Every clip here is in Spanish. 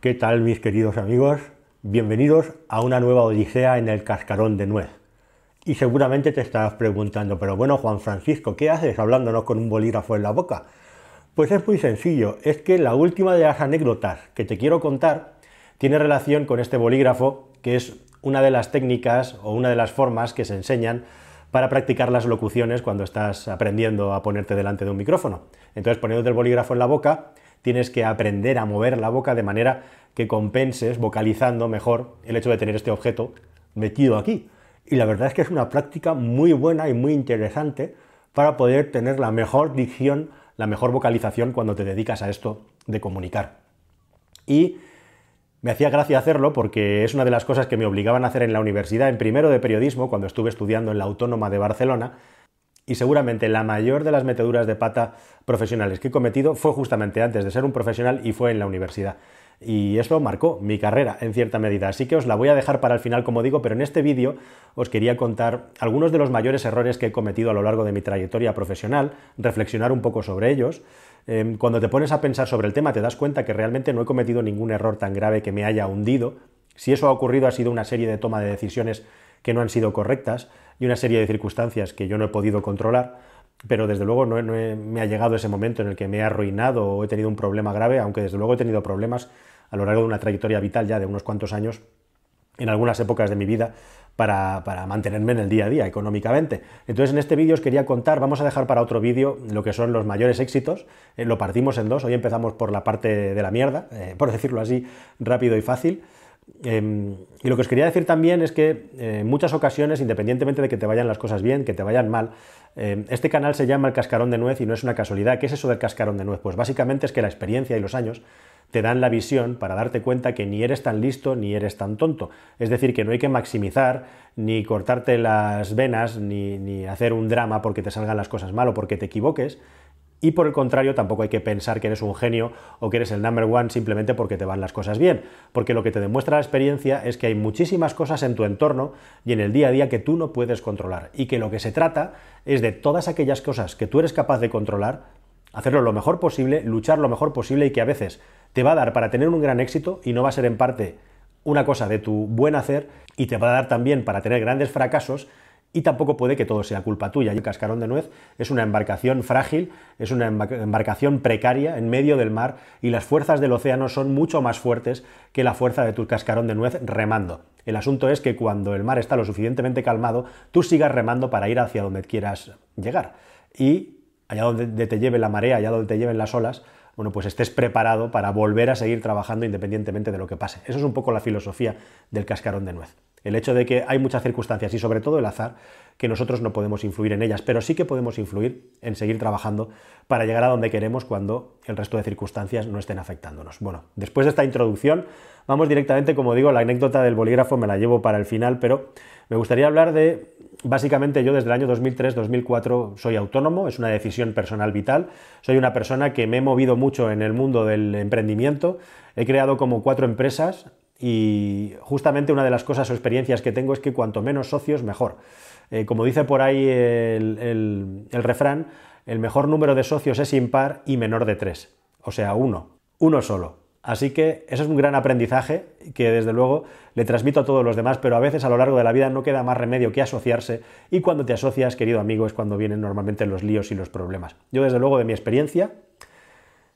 ¿Qué tal mis queridos amigos? Bienvenidos a una nueva odisea en el cascarón de nuez. Y seguramente te estarás preguntando, pero bueno Juan Francisco, ¿qué haces hablándonos con un bolígrafo en la boca? Pues es muy sencillo, es que la última de las anécdotas que te quiero contar tiene relación con este bolígrafo, que es una de las técnicas o una de las formas que se enseñan para practicar las locuciones cuando estás aprendiendo a ponerte delante de un micrófono. Entonces, poniéndote el bolígrafo en la boca, tienes que aprender a mover la boca de manera que compenses vocalizando mejor el hecho de tener este objeto metido aquí. Y la verdad es que es una práctica muy buena y muy interesante para poder tener la mejor dicción, la mejor vocalización cuando te dedicas a esto de comunicar. Y me hacía gracia hacerlo porque es una de las cosas que me obligaban a hacer en la universidad, en primero de periodismo, cuando estuve estudiando en la Autónoma de Barcelona, y seguramente la mayor de las meteduras de pata profesionales que he cometido fue justamente antes de ser un profesional y fue en la universidad. Y esto marcó mi carrera en cierta medida. Así que os la voy a dejar para el final, como digo, pero en este vídeo os quería contar algunos de los mayores errores que he cometido a lo largo de mi trayectoria profesional, reflexionar un poco sobre ellos. Em, cuando te pones a pensar sobre el tema te das cuenta que realmente no he cometido ningún error tan grave que me haya hundido. Si eso ha ocurrido ha sido una serie de toma de decisiones que no han sido correctas y una serie de circunstancias que yo no he podido controlar, pero desde luego no, me ha llegado ese momento en el que me he arruinado o he tenido un problema grave, aunque desde luego he tenido problemas a lo largo de una trayectoria vital ya de unos cuantos años en algunas épocas de mi vida para, mantenerme en el día a día económicamente. Entonces en este vídeo os quería contar, vamos a dejar para otro vídeo lo que son los mayores éxitos, eh, lo partimos en dos, hoy empezamos por la parte de la mierda, eh, por decirlo así, rápido y fácil. Em, y lo que os quería decir también es que eh, en muchas ocasiones, independientemente de que te vayan las cosas bien, que te vayan mal, em, este canal se llama el cascarón de nuez y no es una casualidad. ¿Qué es eso del cascarón de nuez? Pues básicamente es que la experiencia y los años te dan la visión para darte cuenta que ni eres tan listo ni eres tan tonto. Es decir, que no hay que maximizar, ni cortarte las venas, ni, ni hacer un drama porque te salgan las cosas mal o porque te equivoques, y por el contrario, tampoco hay que pensar que eres un genio o que eres el number one simplemente porque te van las cosas bien, porque lo que te demuestra la experiencia es que hay muchísimas cosas en tu entorno y en el día a día que tú no puedes controlar. Y que lo que se trata es de todas aquellas cosas que tú eres capaz de controlar, hacerlo lo mejor posible, luchar lo mejor posible y que a veces te va a dar para tener un gran éxito y no va a ser en parte una cosa de tu buen hacer y te va a dar también para tener grandes fracasos y tampoco puede que todo sea culpa tuya. El cascarón de nuez es una embarcación frágil, es una embarcación precaria en medio del mar y las fuerzas del océano son mucho más fuertes que la fuerza de tu cascarón de nuez remando. El asunto es que cuando el mar está lo suficientemente calmado, tú sigas remando para ir hacia donde quieras llegar. Y allá donde te lleve la marea, allá donde te lleven las olas, bueno, pues estés preparado para volver a seguir trabajando independientemente de lo que pase. Eso es un poco la filosofía del cascarón de nuez. El hecho de que hay muchas circunstancias y sobre todo el azar que nosotros no podemos influir en ellas, pero sí que podemos influir en seguir trabajando para llegar a donde queremos cuando el resto de circunstancias no estén afectándonos. Bueno, después de esta introducción, vamos directamente, como digo, la anécdota del bolígrafo me la llevo para el final, pero me gustaría hablar de, básicamente yo desde el año 2003-2004 soy autónomo, es una decisión personal vital, soy una persona que me he movido mucho en el mundo del emprendimiento, he creado como cuatro empresas, y justamente una de las cosas o experiencias que tengo es que cuanto menos socios, mejor. Eh, como dice por ahí el, refrán, el mejor número de socios es impar y menor de tres. O sea, uno. Uno solo. Así que eso es un gran aprendizaje que desde luego le transmito a todos los demás, pero a veces a lo largo de la vida no queda más remedio que asociarse y cuando te asocias, querido amigo, es cuando vienen normalmente los líos y los problemas. Yo desde luego de mi experiencia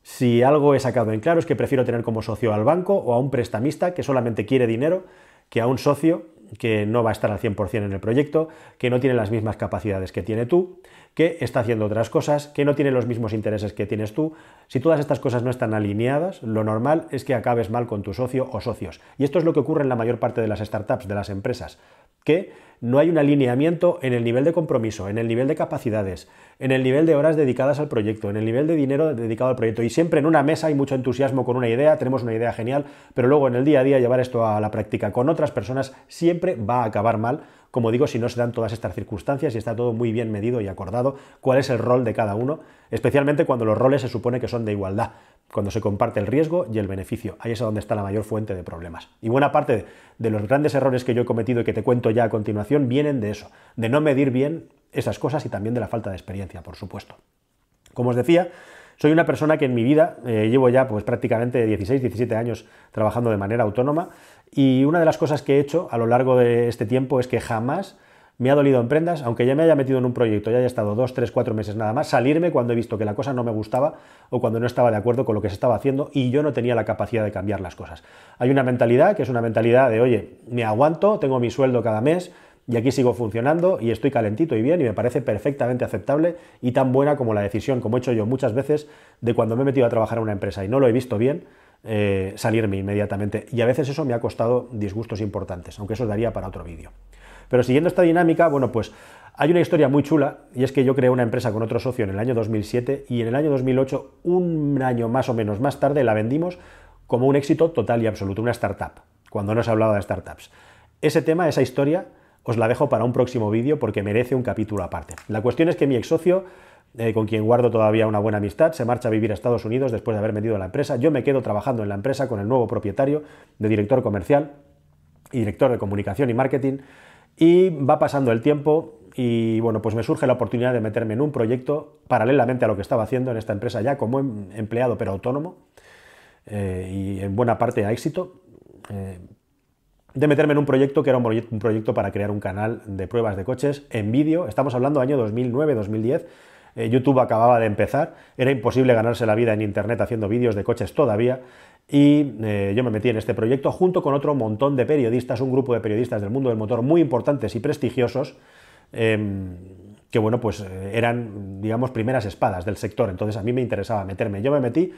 si algo he sacado en claro es que prefiero tener como socio al banco o a un prestamista que solamente quiere dinero que a un socio que no va a estar al 100% en el proyecto, que no tiene las mismas capacidades que tiene tú, que está haciendo otras cosas, que no tiene los mismos intereses que tienes tú. Si todas estas cosas no están alineadas, lo normal es que acabes mal con tu socio o socios. Y esto es lo que ocurre en la mayor parte de las startups, de las empresas, que no hay un alineamiento en el nivel de compromiso, en el nivel de capacidades, en el nivel de horas dedicadas al proyecto, en el nivel de dinero dedicado al proyecto. Y siempre en una mesa hay mucho entusiasmo con una idea, tenemos una idea genial, pero luego en el día a día llevar esto a la práctica con otras personas siempre va a acabar mal, como digo, si no se dan todas estas circunstancias y está todo muy bien medido y acordado cuál es el rol de cada uno, especialmente cuando los roles se supone que son de igualdad cuando se comparte el riesgo y el beneficio. Ahí es donde está la mayor fuente de problemas. Y buena parte de los grandes errores que yo he cometido y que te cuento ya a continuación vienen de eso, de no medir bien esas cosas y también de la falta de experiencia, por supuesto. Como os decía, Soy una persona que en mi vida eh, llevo ya pues prácticamente 16, 17 años trabajando de manera autónoma y una de las cosas que he hecho a lo largo de este tiempo es que jamás me ha dolido en prendas, aunque ya me haya metido en un proyecto, ya haya estado dos, tres, cuatro meses nada más, salirme cuando he visto que la cosa no me gustaba o cuando no estaba de acuerdo con lo que se estaba haciendo y yo no tenía la capacidad de cambiar las cosas. Hay una mentalidad que es una mentalidad de, oye, me aguanto, tengo mi sueldo cada mes, y aquí sigo funcionando y estoy calentito y bien y me parece perfectamente aceptable y tan buena como la decisión, como he hecho yo muchas veces, de cuando me he metido a trabajar en una empresa y no lo he visto bien, eh, salirme inmediatamente. Y a veces eso me ha costado disgustos importantes, aunque eso daría para otro vídeo. Pero siguiendo esta dinámica, bueno, pues hay una historia muy chula y es que yo creé una empresa con otro socio en el año 2007 y en el año 2008, un año más o menos más tarde, la vendimos como un éxito total y absoluto, una startup, cuando no se hablaba de startups. Ese tema, esa historia, os la dejo para un próximo vídeo porque merece un capítulo aparte. La cuestión es que mi ex socio, eh, con quien guardo todavía una buena amistad, se marcha a vivir a Estados Unidos después de haber vendido la empresa. Yo me quedo trabajando en la empresa con el nuevo propietario de director comercial y director de comunicación y marketing. Y va pasando el tiempo y bueno, pues me surge la oportunidad de meterme en un proyecto paralelamente a lo que estaba haciendo en esta empresa ya como em, empleado pero autónomo eh, y en buena parte a éxito. Eh, de meterme en un proyecto que era un, proyecto para crear un canal de pruebas de coches en vídeo. Estamos hablando año 2009-2010. Eh, YouTube acababa de empezar, era imposible ganarse la vida en Internet haciendo vídeos de coches todavía. Y eh, yo me metí en este proyecto junto con otro montón de periodistas, un grupo de periodistas del mundo del motor muy importantes y prestigiosos, em, que bueno, pues eh, eran, digamos, primeras espadas del sector. Entonces a mí me interesaba meterme. Yo me metí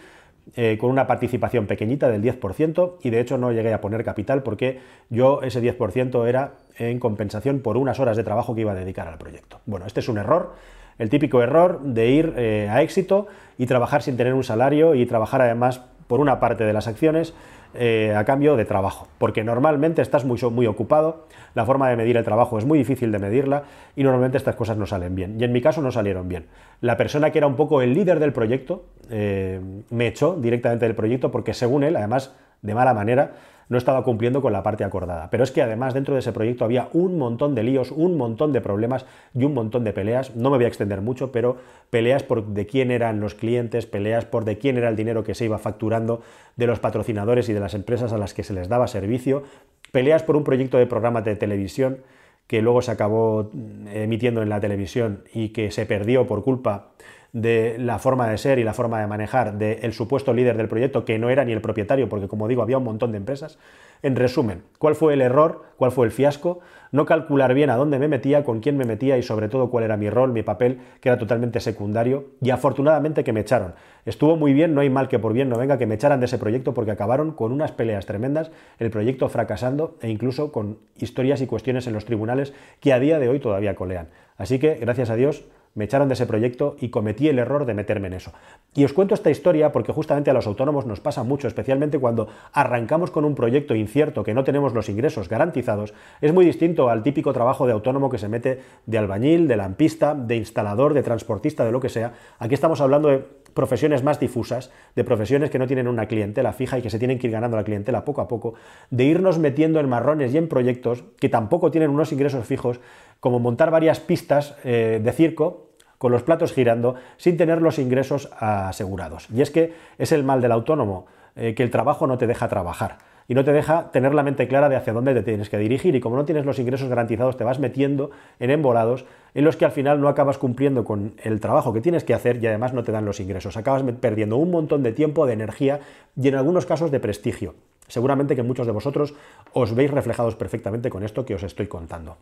eh, con una participación pequeñita del 10% y de hecho no llegué a poner capital porque yo ese 10% era en compensación por unas horas de trabajo que iba a dedicar al proyecto. Bueno, este es un error, el típico error de ir a éxito y trabajar sin tener un salario y trabajar además por una parte de las acciones eh, a cambio de trabajo, porque normalmente estás muy, muy ocupado, la forma de medir el trabajo es muy difícil de medirla y normalmente estas cosas no salen bien. Y en mi caso no salieron bien. La persona que era un poco el líder del proyecto eh, me echó directamente del proyecto porque según él, además de mala manera, no estaba cumpliendo con la parte acordada. Pero es que además dentro de ese proyecto había un montón de líos, un montón de problemas y un montón de peleas. No me voy a extender mucho, pero peleas por de quién eran los clientes, peleas por de quién era el dinero que se iba facturando de los patrocinadores y de las empresas a las que se les daba servicio, peleas por un proyecto de programa de televisión que luego se acabó mm, emitiendo en la televisión y que se perdió por culpa de la forma de ser y la forma de manejar del supuesto líder del proyecto, que no era ni el propietario, porque como digo, había un montón de empresas. En resumen, ¿cuál fue el error? ¿Cuál fue el fiasco? No calcular bien a dónde me metía, con quién me metía y sobre todo cuál era mi rol, mi papel, que era totalmente secundario. Y afortunadamente que me echaron. Estuvo muy bien, no hay mal que por bien no venga, que me echaran de ese proyecto porque acabaron con unas peleas tremendas, el proyecto fracasando e incluso con historias y cuestiones en los tribunales que a día de hoy todavía colean. Así que, gracias a Dios, me echaron de ese proyecto y cometí el error de meterme en eso. Y os cuento esta historia porque justamente a los autónomos nos pasa mucho, especialmente cuando arrancamos con un proyecto incierto que no tenemos los ingresos garantizados. Es muy distinto al típico trabajo de autónomo que se mete de albañil, de lampista, de instalador, de transportista, de lo que sea. Aquí estamos hablando de profesiones más difusas, de profesiones que no tienen una clientela fija y que se tienen que ir ganando la clientela poco a poco, de irnos metiendo en marrones y en proyectos que tampoco tienen unos ingresos fijos, como montar varias pistas eh, de circo con los platos girando sin tener los ingresos asegurados. Y es que es el mal del autónomo, eh, que el trabajo no te deja trabajar y no te deja tener la mente clara de hacia dónde te tienes que dirigir y como no tienes los ingresos garantizados te vas metiendo en embolados en los que al final no acabas cumpliendo con el trabajo que tienes que hacer y además no te dan los ingresos. Acabas perdiendo un montón de tiempo, de energía y en algunos casos de prestigio. Seguramente que muchos de vosotros os veis reflejados perfectamente con esto que os estoy contando.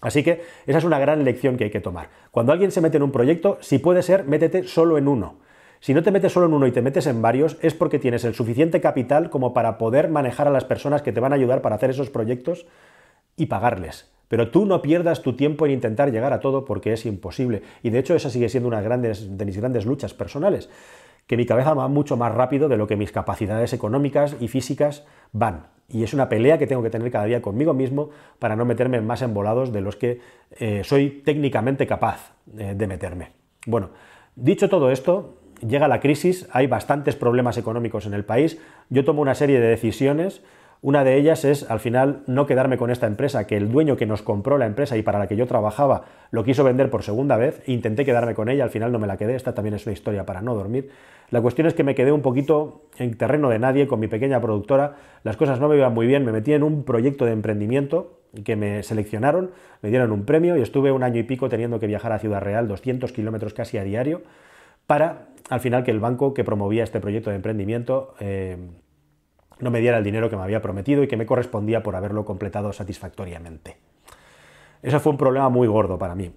Así que esa es una gran lección que hay que tomar. Cuando alguien se mete en un proyecto, si puede ser, métete solo en uno. Si no te metes solo en uno y te metes en varios, es porque tienes el suficiente capital como para poder manejar a las personas que te van a ayudar para hacer esos proyectos y pagarles. Pero tú no pierdas tu tiempo en intentar llegar a todo porque es imposible. Y de hecho esa sigue siendo una de mis grandes luchas personales que mi cabeza va mucho más rápido de lo que mis capacidades económicas y físicas van. Y es una pelea que tengo que tener cada día conmigo mismo para no meterme más embolados de los que eh, soy técnicamente capaz eh, de meterme. Bueno, dicho todo esto, llega la crisis, hay bastantes problemas económicos en el país, yo tomo una serie de decisiones, Una de ellas es, al final, no quedarme con esta empresa, que el dueño que nos compró la empresa y para la que yo trabajaba lo quiso vender por segunda vez, intenté quedarme con ella, al final no me la quedé, esta también es una historia para no dormir. La cuestión es que me quedé un poquito en terreno de nadie con mi pequeña productora, las cosas no me iban muy bien, me metí en un proyecto de emprendimiento que me seleccionaron, me dieron un premio y estuve un año y pico teniendo que viajar a Ciudad Real, 200 kilómetros casi a diario, para al final que el banco que promovía este proyecto de emprendimiento eh, no me diera el dinero que me había prometido y que me correspondía por haberlo completado satisfactoriamente. Eso fue un problema muy gordo para mí.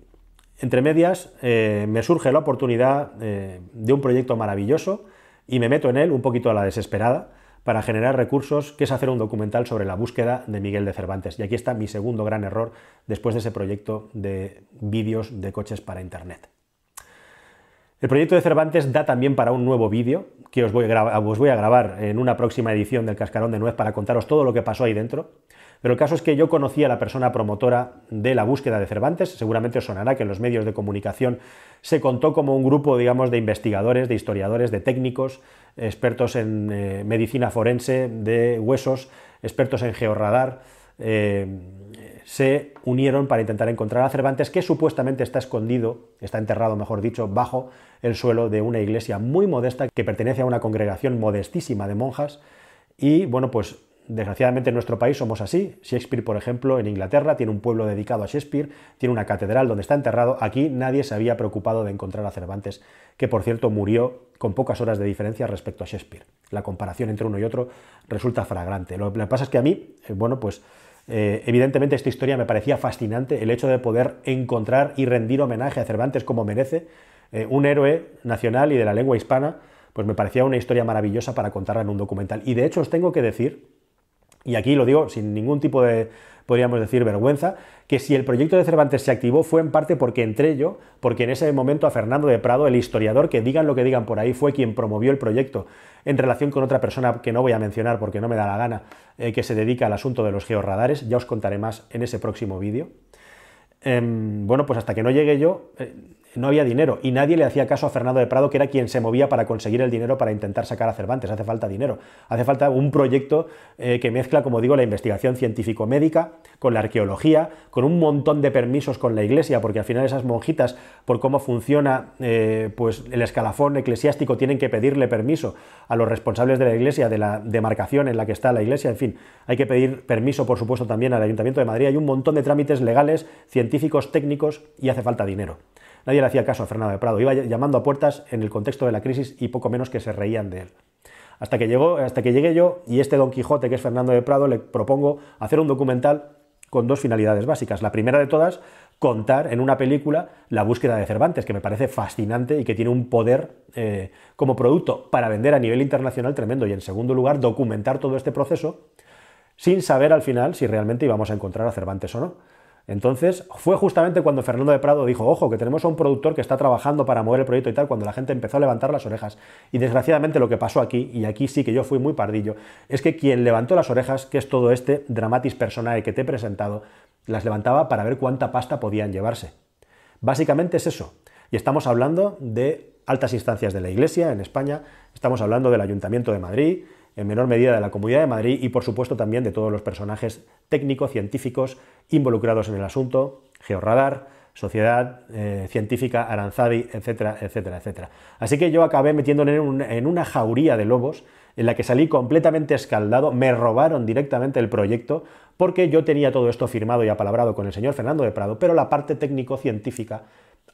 Entre medias, eh, me surge la oportunidad eh, de un proyecto maravilloso y me meto en él un poquito a la desesperada para generar recursos, que es hacer un documental sobre la búsqueda de Miguel de Cervantes. Y aquí está mi segundo gran error después de ese proyecto de vídeos de coches para Internet. El proyecto de Cervantes da también para un nuevo vídeo que os voy, a grabar en una próxima edición del Cascarón de Nuez para contaros todo lo que pasó ahí dentro. Pero el caso es que yo conocí a la persona promotora de la búsqueda de Cervantes. Seguramente os sonará que en los medios de comunicación se contó como un grupo, digamos, de investigadores, de historiadores, de técnicos, expertos en eh, medicina forense, de huesos, expertos en georradar. Eh, se unieron para intentar encontrar a Cervantes, que supuestamente está escondido, está enterrado, mejor dicho, bajo el suelo de una iglesia muy modesta que pertenece a una congregación modestísima de monjas. Y bueno, pues desgraciadamente en nuestro país somos así. Shakespeare, por ejemplo, en Inglaterra tiene un pueblo dedicado a Shakespeare, tiene una catedral donde está enterrado. Aquí nadie se había preocupado de encontrar a Cervantes, que por cierto murió con pocas horas de diferencia respecto a Shakespeare. La comparación entre uno y otro resulta fragrante. Lo que pasa es que a mí, eh, bueno, pues eh, evidentemente esta historia me parecía fascinante, el hecho de poder encontrar y rendir homenaje a Cervantes como merece, eh, un héroe nacional y de la lengua hispana, pues me parecía una historia maravillosa para contarla en un documental. Y de hecho os tengo que decir, y aquí lo digo sin ningún tipo de, podríamos decir, vergüenza, que si el proyecto de Cervantes se activó fue en parte porque entré yo, porque en ese momento a Fernando de Prado, el historiador, que digan lo que digan por ahí, fue quien promovió el proyecto en relación con otra persona que no voy a mencionar porque no me da la gana, eh, que se dedica al asunto de los georradares, ya os contaré más en ese próximo vídeo. Em, bueno, pues hasta que no llegué yo, eh, no había dinero y nadie le hacía caso a Fernando de Prado, que era quien se movía para conseguir el dinero para intentar sacar a Cervantes. Hace falta dinero, hace falta un proyecto eh, que mezcla, como digo, la investigación científico-médica con la arqueología, con un montón de permisos con la iglesia, porque al final esas monjitas, por cómo funciona eh, pues el escalafón eclesiástico, tienen que pedirle permiso a los responsables de la iglesia, de la demarcación en la que está la iglesia, en fin, hay que pedir permiso, por supuesto, también al Ayuntamiento de Madrid. Hay un montón de trámites legales, científicos, técnicos y hace falta dinero. Nadie le hacía caso a Fernando de Prado, iba llamando a puertas en el contexto de la crisis y poco menos que se reían de él. Hasta que, llegó, hasta que llegué yo y este Don Quijote, que es Fernando de Prado, le propongo hacer un documental con dos finalidades básicas. La primera de todas, contar en una película la búsqueda de Cervantes, que me parece fascinante y que tiene un poder eh, como producto para vender a nivel internacional tremendo. Y en segundo lugar, documentar todo este proceso sin saber al final si realmente íbamos a encontrar a Cervantes o no. Entonces, fue justamente cuando Fernando de Prado dijo, ojo, que tenemos a un productor que está trabajando para mover el proyecto y tal, cuando la gente empezó a levantar las orejas. Y desgraciadamente lo que pasó aquí, y aquí sí que yo fui muy pardillo, es que quien levantó las orejas, que es todo este dramatis personae que te he presentado, las levantaba para ver cuánta pasta podían llevarse. Básicamente es eso. Y estamos hablando de altas instancias de la Iglesia en España, estamos hablando del Ayuntamiento de Madrid, en menor medida de la Comunidad de Madrid y por supuesto también de todos los personajes técnicos, científicos involucrados en el asunto, Georradar, Sociedad eh, Científica Aranzadi, etcétera, etcétera, etcétera. Así que yo acabé metiéndome en, una jauría de lobos en la que salí completamente escaldado, me robaron directamente el proyecto porque yo tenía todo esto firmado y apalabrado con el señor Fernando de Prado, pero la parte técnico-científica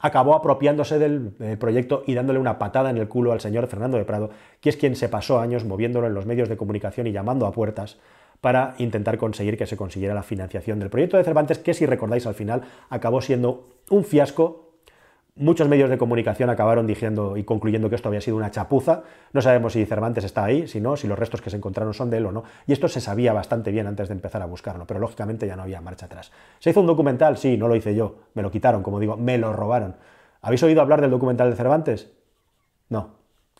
acabó apropiándose del, proyecto y dándole una patada en el culo al señor Fernando de Prado, que es quien se pasó años moviéndolo en los medios de comunicación y llamando a puertas para intentar conseguir que se consiguiera la financiación del proyecto de Cervantes, que si recordáis al final acabó siendo un fiasco Muchos medios de comunicación acabaron diciendo y concluyendo que esto había sido una chapuza. No sabemos si Cervantes está ahí, si no, si los restos que se encontraron son de él o no. Y esto se sabía bastante bien antes de empezar a buscarlo, pero lógicamente ya no había marcha atrás. ¿Se hizo un documental? Sí, no lo hice yo. Me lo quitaron, como digo, me lo robaron. ¿Habéis oído hablar del documental de Cervantes? No.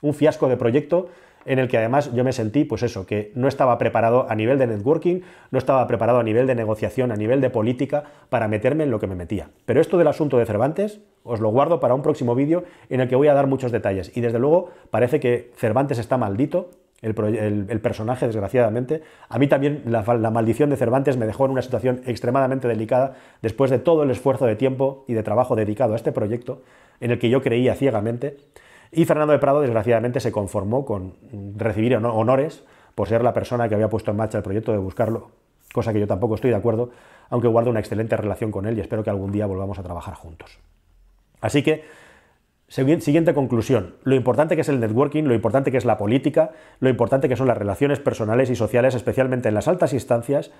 Un fiasco de proyecto en el que además yo me sentí, pues eso, que no estaba preparado a nivel de networking, no estaba preparado a nivel de negociación, a nivel de política, para meterme en lo que me metía. Pero esto del asunto de Cervantes, os lo guardo para un próximo vídeo en el que voy a dar muchos detalles. Y desde luego parece que Cervantes está maldito, el, personaje, desgraciadamente. A mí también la, maldición de Cervantes me dejó en una situación extremadamente delicada después de todo el esfuerzo de tiempo y de trabajo dedicado a este proyecto, en el que yo creía ciegamente. Y Fernando de Prado, desgraciadamente, se conformó con recibir honores por ser la persona que había puesto en marcha el proyecto de buscarlo, cosa que yo tampoco estoy de acuerdo, aunque guardo una excelente relación con él y espero que algún día volvamos a trabajar juntos. Así que Siguiente conclusión. Lo importante que es el networking, lo importante que es la política, lo importante que son las relaciones personales y sociales, especialmente en las altas instancias,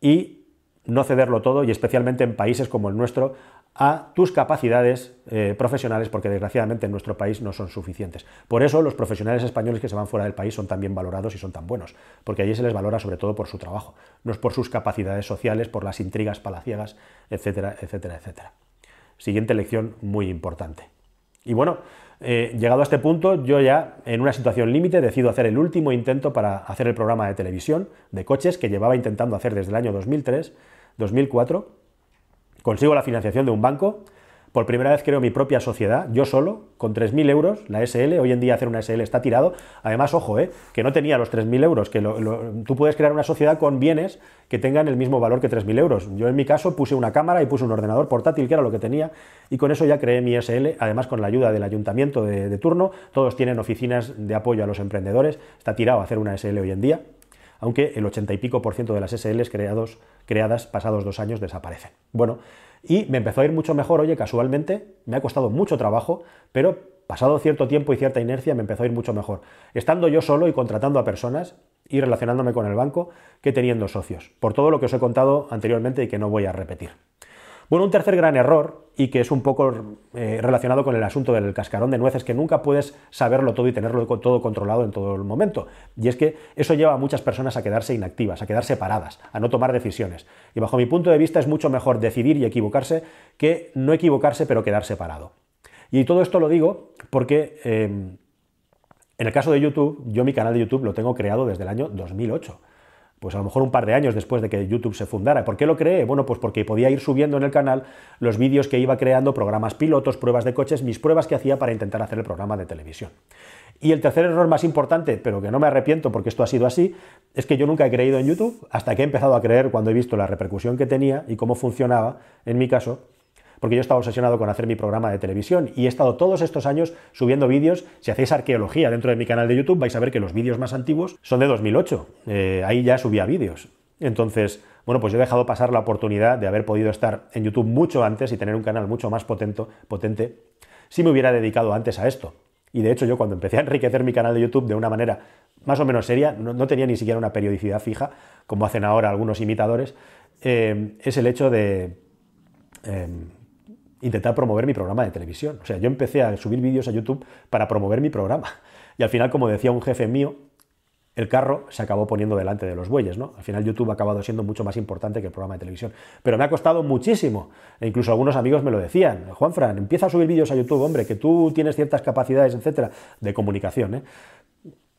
y no cederlo todo, y especialmente en países como el nuestro, a tus capacidades eh, profesionales, porque desgraciadamente en nuestro país no son suficientes. Por eso los profesionales españoles que se van fuera del país son tan bien valorados y son tan buenos, porque allí se les valora sobre todo por su trabajo, no es por sus capacidades sociales, por las intrigas palaciegas, etcétera, etcétera, etcétera. Siguiente lección muy importante. Y bueno, eh, llegado a este punto, yo ya en una situación límite decido hacer el último intento para hacer el programa de televisión de coches que llevaba intentando hacer desde el año 2003, 2004. Consigo la financiación de un banco por primera vez creo mi propia sociedad, yo solo, con 3.000 euros, la SL, hoy en día hacer una SL está tirado. Además, ojo, eh, que no tenía los 3.000 euros, que tú puedes crear una sociedad con bienes que tengan el mismo valor que 3.000 euros. Yo en mi caso puse una cámara y puse un ordenador portátil, que era lo que tenía, y con eso ya creé mi SL, además con la ayuda del ayuntamiento de, de turno. Todos tienen oficinas de apoyo a los emprendedores, está tirado hacer una SL hoy en día aunque el 80 y pico por ciento de las SLs creados, creadas pasados dos años desaparecen. Bueno, y me empezó a ir mucho mejor, oye, casualmente, me ha costado mucho trabajo, pero pasado cierto tiempo y cierta inercia me empezó a ir mucho mejor. Estando yo solo y contratando a personas y relacionándome con el banco que teniendo socios, por todo lo que os he contado anteriormente y que no voy a repetir. Bueno, un tercer gran error, y que es un poco eh, relacionado con el asunto del cascarón de nueces, que nunca puedes saberlo todo y tenerlo todo controlado en todo el momento. Y es que eso lleva a muchas personas a quedarse inactivas, a quedarse paradas, a no tomar decisiones. Y bajo mi punto de vista es mucho mejor decidir y equivocarse que no equivocarse pero quedarse parado. Y todo esto lo digo porque em, en el caso de YouTube, yo mi canal de YouTube lo tengo creado desde el año 2008 pues a lo mejor un par de años después de que YouTube se fundara. ¿Por qué lo creé? Bueno, pues porque podía ir subiendo en el canal los vídeos que iba creando, programas pilotos, pruebas de coches, mis pruebas que hacía para intentar hacer el programa de televisión. Y el tercer error más importante, pero que no me arrepiento porque esto ha sido así, es que yo nunca he creído en YouTube hasta que he empezado a creer cuando he visto la repercusión que tenía y cómo funcionaba, en mi caso, porque yo estaba obsesionado con hacer mi programa de televisión y he estado todos estos años subiendo vídeos. Si hacéis arqueología dentro de mi canal de YouTube, vais a ver que los vídeos más antiguos son de 2008. Eh, ahí ya subía vídeos. Entonces, bueno, pues yo he dejado pasar la oportunidad de haber podido estar en YouTube mucho antes y tener un canal mucho más potente, potente si me hubiera dedicado antes a esto. Y de hecho yo cuando empecé a enriquecer mi canal de YouTube de una manera más o menos seria, no, tenía ni siquiera una periodicidad fija, como hacen ahora algunos imitadores, eh, es el hecho de... Em, intentar promover mi programa de televisión. O sea, yo empecé a subir vídeos a YouTube para promover mi programa. Y al final, como decía un jefe mío, el carro se acabó poniendo delante de los bueyes, ¿no? Al final YouTube ha acabado siendo mucho más importante que el programa de televisión. Pero me ha costado muchísimo. E incluso algunos amigos me lo decían. Juanfran, empieza a subir vídeos a YouTube, hombre, que tú tienes ciertas capacidades, etcétera, de comunicación, ¿eh?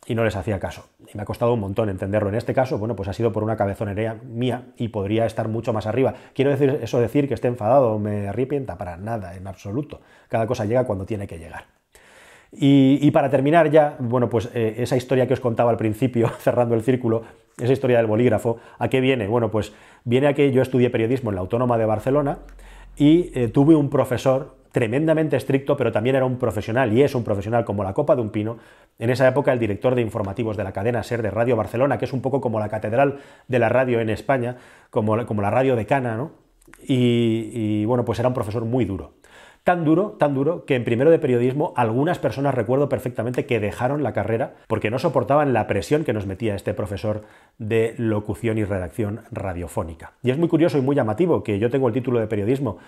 Y no les hacía caso. Y me ha costado un montón entenderlo. En este caso, bueno, pues ha sido por una cabezonería mía y podría estar mucho más arriba. Quiero decir eso decir que esté enfadado me arrepienta para nada, en absoluto. Cada cosa llega cuando tiene que llegar. Y, para terminar ya, bueno, pues eh, esa historia que os contaba al principio, cerrando el círculo, esa historia del bolígrafo, ¿a qué viene? Bueno, pues viene a que yo estudié periodismo en la Autónoma de Barcelona y eh, tuve un profesor tremendamente estricto, pero también era un profesional, y es un profesional como la copa de un pino. En esa época el director de informativos de la cadena SER de Radio Barcelona, que es un poco como la catedral de la radio en España, como, como la radio de Cana, ¿no? Y bueno, pues era un profesor muy duro. Tan duro, tan duro, que en primero de periodismo algunas personas recuerdo perfectamente que dejaron la carrera porque no soportaban la presión que nos metía este profesor de locución y redacción radiofónica. Y es muy curioso y muy llamativo que yo tengo el título de periodismo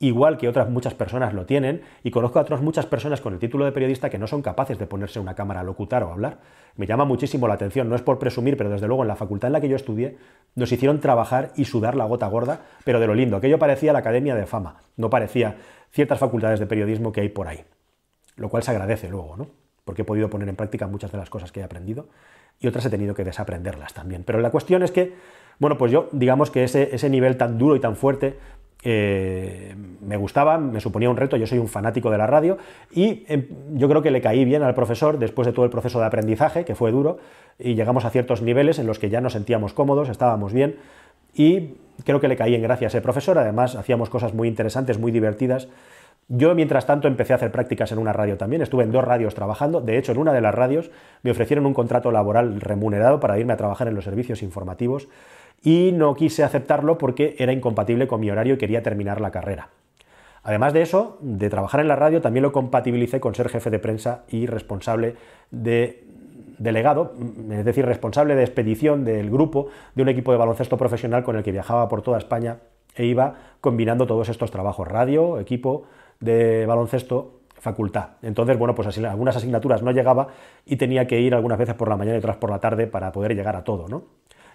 igual que otras muchas personas lo tienen, y conozco a otras muchas personas con el título de periodista que no son capaces de ponerse una cámara a locutar o hablar. Me llama muchísimo la atención, no es por presumir, pero desde luego en la facultad en la que yo estudié nos hicieron trabajar y sudar la gota gorda, pero de lo lindo. Aquello parecía la academia de fama, no parecía ciertas facultades de periodismo que hay por ahí. Lo cual se agradece luego, ¿no? Porque he podido poner en práctica muchas de las cosas que he aprendido y otras he tenido que desaprenderlas también. Pero la cuestión es que, bueno, pues yo digamos que ese, ese nivel tan duro y tan fuerte eh, me gustaba, me suponía un reto, yo soy un fanático de la radio y em, yo creo que le caí bien al profesor después de todo el proceso de aprendizaje, que fue duro, y llegamos a ciertos niveles en los que ya nos sentíamos cómodos, estábamos bien y creo que le caí en gracia a ese profesor, además hacíamos cosas muy interesantes, muy divertidas. Yo, mientras tanto, empecé a hacer prácticas en una radio también, estuve en dos radios trabajando, de hecho, en una de las radios me ofrecieron un contrato laboral remunerado para irme a trabajar en los servicios informativos y no quise aceptarlo porque era incompatible con mi horario y quería terminar la carrera. Además de eso, de trabajar en la radio, también lo compatibilicé con ser jefe de prensa y responsable de delegado, es decir, responsable de expedición del grupo de un equipo de baloncesto profesional con el que viajaba por toda España e iba combinando todos estos trabajos, radio, equipo de baloncesto, facultad. Entonces, bueno, pues algunas asignaturas no llegaba y tenía que ir algunas veces por la mañana y otras por la tarde para poder llegar a todo, ¿no?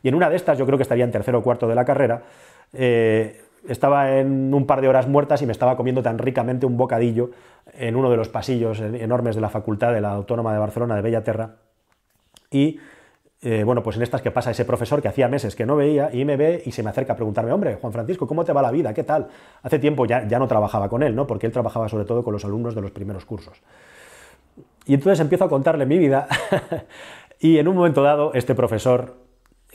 Y en una de estas, yo creo que estaría en tercero o cuarto de la carrera, eh, estaba en un par de horas muertas y me estaba comiendo tan ricamente un bocadillo en uno de los pasillos enormes de la facultad de la Autónoma de Barcelona de Bellaterra. Y eh, bueno, pues en estas que pasa ese profesor que hacía meses que no veía y me ve y se me acerca a preguntarme, hombre, Juan Francisco, ¿cómo te va la vida? ¿Qué tal? Hace tiempo ya, ya no trabajaba con él, ¿no? Porque él trabajaba sobre todo con los alumnos de los primeros cursos. Y entonces empiezo a contarle mi vida y en un momento dado este profesor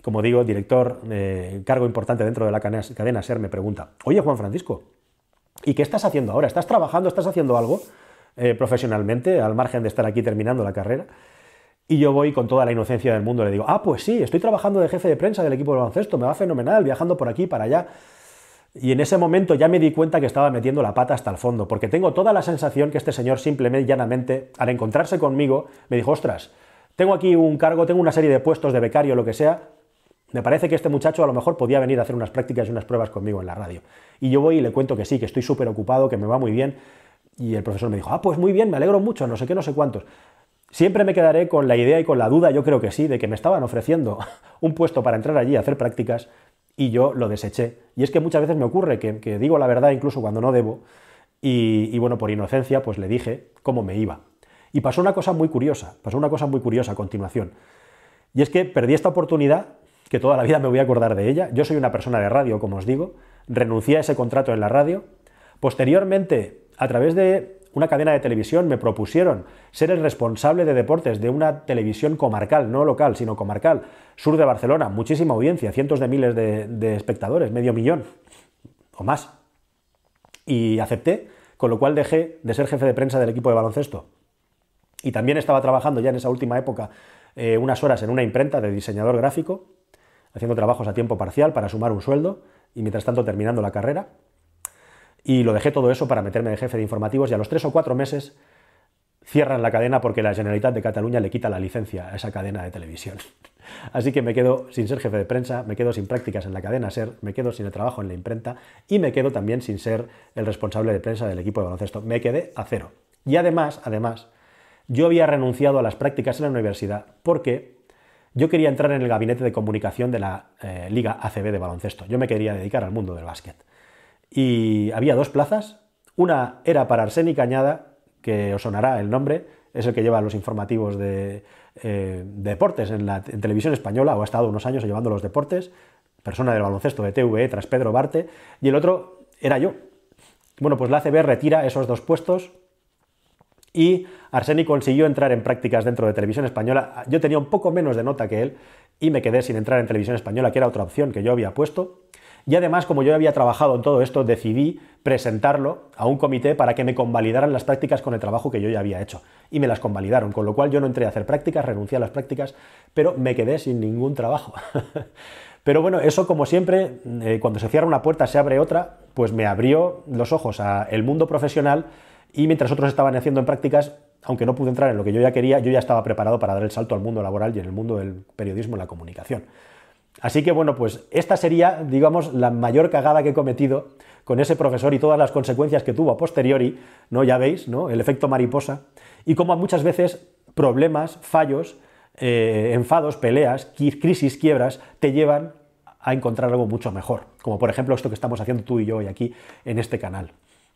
como digo, director, eh, cargo importante dentro de la cadena SER, me pregunta, oye Juan Francisco, ¿y qué estás haciendo ahora? ¿Estás trabajando? ¿Estás haciendo algo eh, profesionalmente, al margen de estar aquí terminando la carrera? Y yo voy con toda la inocencia del mundo, le digo, ah, pues sí, estoy trabajando de jefe de prensa del equipo de baloncesto, me va fenomenal, viajando por aquí, para allá. Y en ese momento ya me di cuenta que estaba metiendo la pata hasta el fondo, porque tengo toda la sensación que este señor simplemente, llanamente, al encontrarse conmigo, me dijo, ostras, tengo aquí un cargo, tengo una serie de puestos de becario, lo que sea, me parece que este muchacho a lo mejor podía venir a hacer unas prácticas y unas pruebas conmigo en la radio. Y yo voy y le cuento que sí, que estoy súper ocupado, que me va muy bien. Y el profesor me dijo, ah, pues muy bien, me alegro mucho, no sé qué, no sé cuántos. Siempre me quedaré con la idea y con la duda, yo creo que sí, de que me estaban ofreciendo un puesto para entrar allí a hacer prácticas y yo lo deseché. Y es que muchas veces me ocurre que, digo la verdad incluso cuando no debo. Y, y bueno, por inocencia, pues le dije cómo me iba. Y pasó una cosa muy curiosa, pasó una cosa muy curiosa a continuación. Y es que perdí esta oportunidad que toda la vida me voy a acordar de ella. Yo soy una persona de radio, como os digo, renuncié a ese contrato en la radio. Posteriormente, a través de una cadena de televisión, me propusieron ser el responsable de deportes de una televisión comarcal, no local, sino comarcal, sur de Barcelona, muchísima audiencia, cientos de miles de, espectadores, medio millón o más. Y acepté, con lo cual dejé de ser jefe de prensa del equipo de baloncesto. Y también estaba trabajando ya en esa última época eh, unas horas en una imprenta de diseñador gráfico haciendo trabajos a tiempo parcial para sumar un sueldo y mientras tanto terminando la carrera. Y lo dejé todo eso para meterme de jefe de informativos y a los tres o cuatro meses cierran la cadena porque la Generalitat de Cataluña le quita la licencia a esa cadena de televisión. Así que me quedo sin ser jefe de prensa, me quedo sin prácticas en la cadena SER, me quedo sin el trabajo en la imprenta y me quedo también sin ser el responsable de prensa del equipo de baloncesto. Me quedé a cero. Y además, además, yo había renunciado a las prácticas en la universidad porque yo quería entrar en el gabinete de comunicación de la eh, Liga ACB de baloncesto. Yo me quería dedicar al mundo del básquet. Y había dos plazas. Una era para Arseni Cañada, que os sonará el nombre, es el que lleva los informativos de, eh, deportes en la televisión española, o ha estado unos años llevando los deportes, persona del baloncesto de TVE tras Pedro Barte, y el otro era yo. Bueno, pues la ACB retira esos dos puestos y Arseni consiguió entrar en prácticas dentro de televisión española. Yo tenía un poco menos de nota que él y me quedé sin entrar en televisión española, que era otra opción que yo había puesto. Y además, como yo había trabajado en todo esto, decidí presentarlo a un comité para que me convalidaran las prácticas con el trabajo que yo ya había hecho. Y me las convalidaron, con lo cual yo no entré a hacer prácticas, renuncié a las prácticas, pero me quedé sin ningún trabajo. pero bueno, eso como siempre, eh, cuando se cierra una puerta se abre otra, pues me abrió los ojos al mundo profesional y mientras otros estaban haciendo en prácticas, aunque no pude entrar en lo que yo ya quería, yo ya estaba preparado para dar el salto al mundo laboral y en el mundo del periodismo y la comunicación. Así que bueno, pues esta sería, digamos, la mayor cagada que he cometido con ese profesor y todas las consecuencias que tuvo a posteriori, ¿no? Ya veis, ¿no? El efecto mariposa. Y como muchas veces problemas, fallos, eh, enfados, peleas, crisis, quiebras, te llevan a encontrar algo mucho mejor. Como por ejemplo esto que estamos haciendo tú y yo hoy aquí en este canal.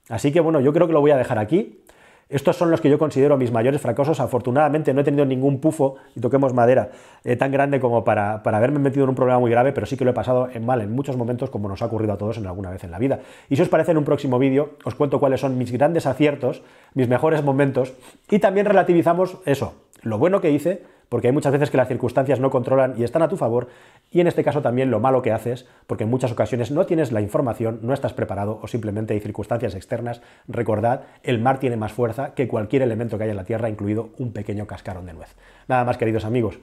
Así que bueno, yo creo que lo voy a dejar aquí. Estos son los que yo considero mis mayores fracasos. Afortunadamente no he tenido ningún pufo, y toquemos madera, eh, tan grande como para, para, haberme metido en un problema muy grave, pero sí que lo he pasado en mal en muchos momentos, como nos ha ocurrido a todos en alguna vez en la vida. Y si os parece, en un próximo vídeo os cuento cuáles son mis grandes aciertos, mis mejores momentos, y también relativizamos eso, lo bueno que hice, porque hay muchas veces que las circunstancias no controlan y están a tu favor, y en este caso también lo malo que haces, porque en muchas ocasiones no tienes la información, no estás preparado o simplemente hay circunstancias externas. Recordad, el mar tiene más fuerza que cualquier elemento que haya en la Tierra, incluido un pequeño cascarón de nuez. Nada más, queridos amigos,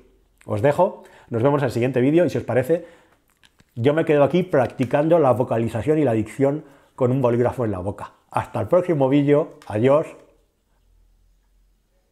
os dejo, nos vemos en el siguiente vídeo y si os parece, yo me quedo aquí practicando la vocalización y la dicción con un bolígrafo en la boca. Hasta el próximo vídeo, adiós.